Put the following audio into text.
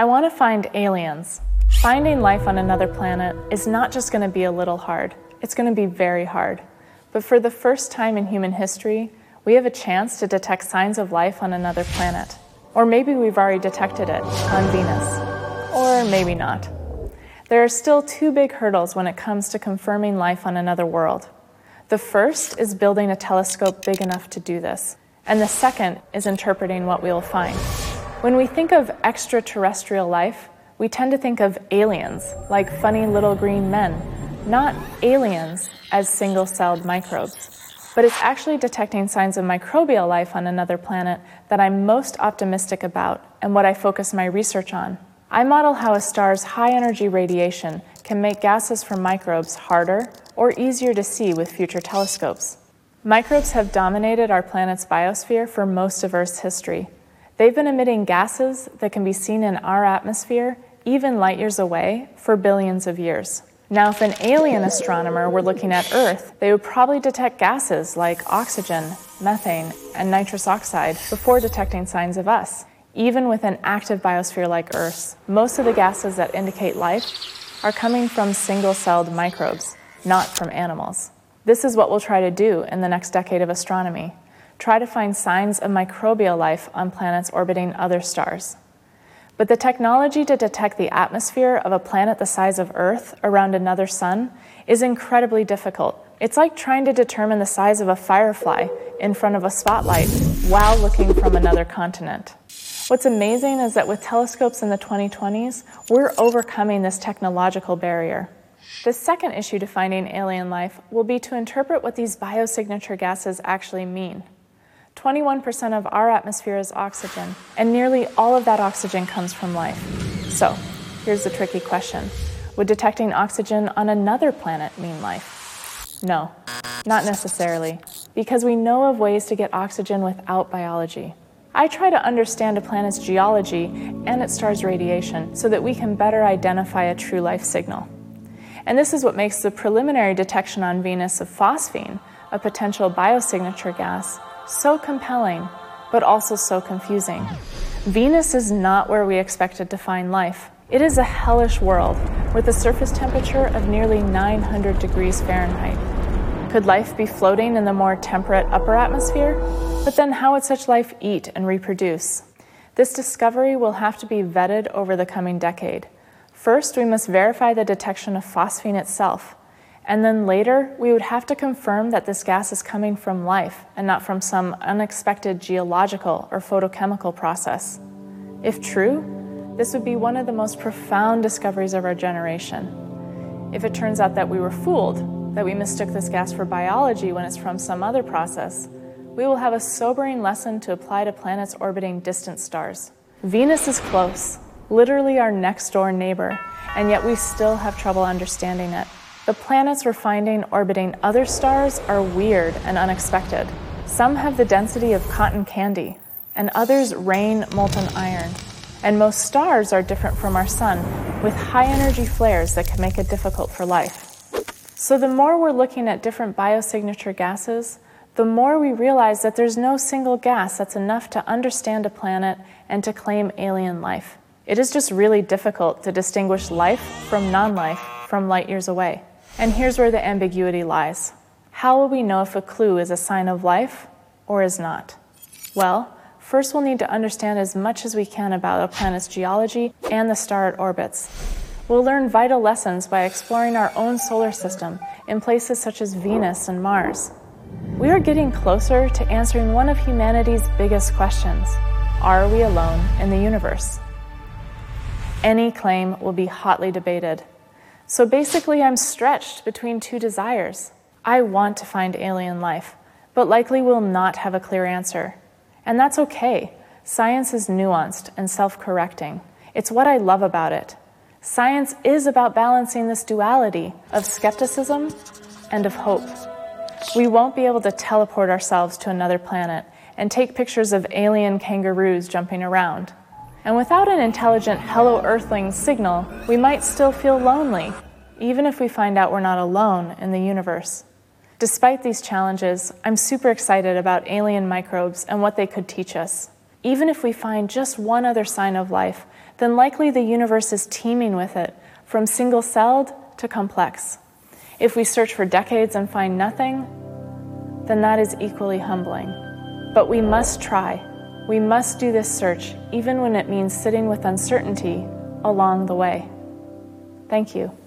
I want to find aliens. Finding life on another planet is not just going to be a little hard, it's going to be very hard. But for the first time in human history, we have a chance to detect signs of life on another planet. Or maybe we've already detected it on Venus. Or maybe not. There are still two big hurdles when it comes to confirming life on another world. The first is building a telescope big enough to do this, and the second is interpreting what we will find. When we think of extraterrestrial life, we tend to think of aliens, like funny little green men, not aliens as single celled microbes. But it's actually detecting signs of microbial life on another planet that I'm most optimistic about and what I focus my research on. I model how a star's high energy radiation can make gases from microbes harder or easier to see with future telescopes. Microbes have dominated our planet's biosphere for most of Earth's history. They've been emitting gases that can be seen in our atmosphere, even light years away, for billions of years. Now, if an alien astronomer were looking at Earth, they would probably detect gases like oxygen, methane, and nitrous oxide before detecting signs of us. Even with an active biosphere like Earth's, most of the gases that indicate life are coming from single celled microbes, not from animals. This is what we'll try to do in the next decade of astronomy try to find signs of microbial life on planets orbiting other stars. But the technology to detect the atmosphere of a planet the size of Earth around another sun is incredibly difficult. It's like trying to determine the size of a firefly in front of a spotlight while looking from another continent. What's amazing is that with telescopes in the 2020s, we're overcoming this technological barrier. The second issue to finding alien life will be to interpret what these biosignature gases actually mean. 21% of our atmosphere is oxygen, and nearly all of that oxygen comes from life. So, here's the tricky question Would detecting oxygen on another planet mean life? No, not necessarily, because we know of ways to get oxygen without biology. I try to understand a planet's geology and its star's radiation so that we can better identify a true life signal. And this is what makes the preliminary detection on Venus of phosphine, a potential biosignature gas, so compelling, but also so confusing. Venus is not where we expected to find life. It is a hellish world with a surface temperature of nearly 900 degrees Fahrenheit. Could life be floating in the more temperate upper atmosphere? But then, how would such life eat and reproduce? This discovery will have to be vetted over the coming decade. First, we must verify the detection of phosphine itself. And then later, we would have to confirm that this gas is coming from life and not from some unexpected geological or photochemical process. If true, this would be one of the most profound discoveries of our generation. If it turns out that we were fooled, that we mistook this gas for biology when it's from some other process, we will have a sobering lesson to apply to planets orbiting distant stars. Venus is close, literally our next door neighbor, and yet we still have trouble understanding it. The planets we're finding orbiting other stars are weird and unexpected. Some have the density of cotton candy, and others rain molten iron. And most stars are different from our sun, with high energy flares that can make it difficult for life. So, the more we're looking at different biosignature gases, the more we realize that there's no single gas that's enough to understand a planet and to claim alien life. It is just really difficult to distinguish life from non life from light years away. And here's where the ambiguity lies. How will we know if a clue is a sign of life or is not? Well, first we'll need to understand as much as we can about a planet's geology and the star it orbits. We'll learn vital lessons by exploring our own solar system in places such as Venus and Mars. We are getting closer to answering one of humanity's biggest questions Are we alone in the universe? Any claim will be hotly debated. So basically, I'm stretched between two desires. I want to find alien life, but likely will not have a clear answer. And that's okay. Science is nuanced and self correcting. It's what I love about it. Science is about balancing this duality of skepticism and of hope. We won't be able to teleport ourselves to another planet and take pictures of alien kangaroos jumping around. And without an intelligent Hello Earthling signal, we might still feel lonely, even if we find out we're not alone in the universe. Despite these challenges, I'm super excited about alien microbes and what they could teach us. Even if we find just one other sign of life, then likely the universe is teeming with it, from single celled to complex. If we search for decades and find nothing, then that is equally humbling. But we must try. We must do this search, even when it means sitting with uncertainty along the way. Thank you.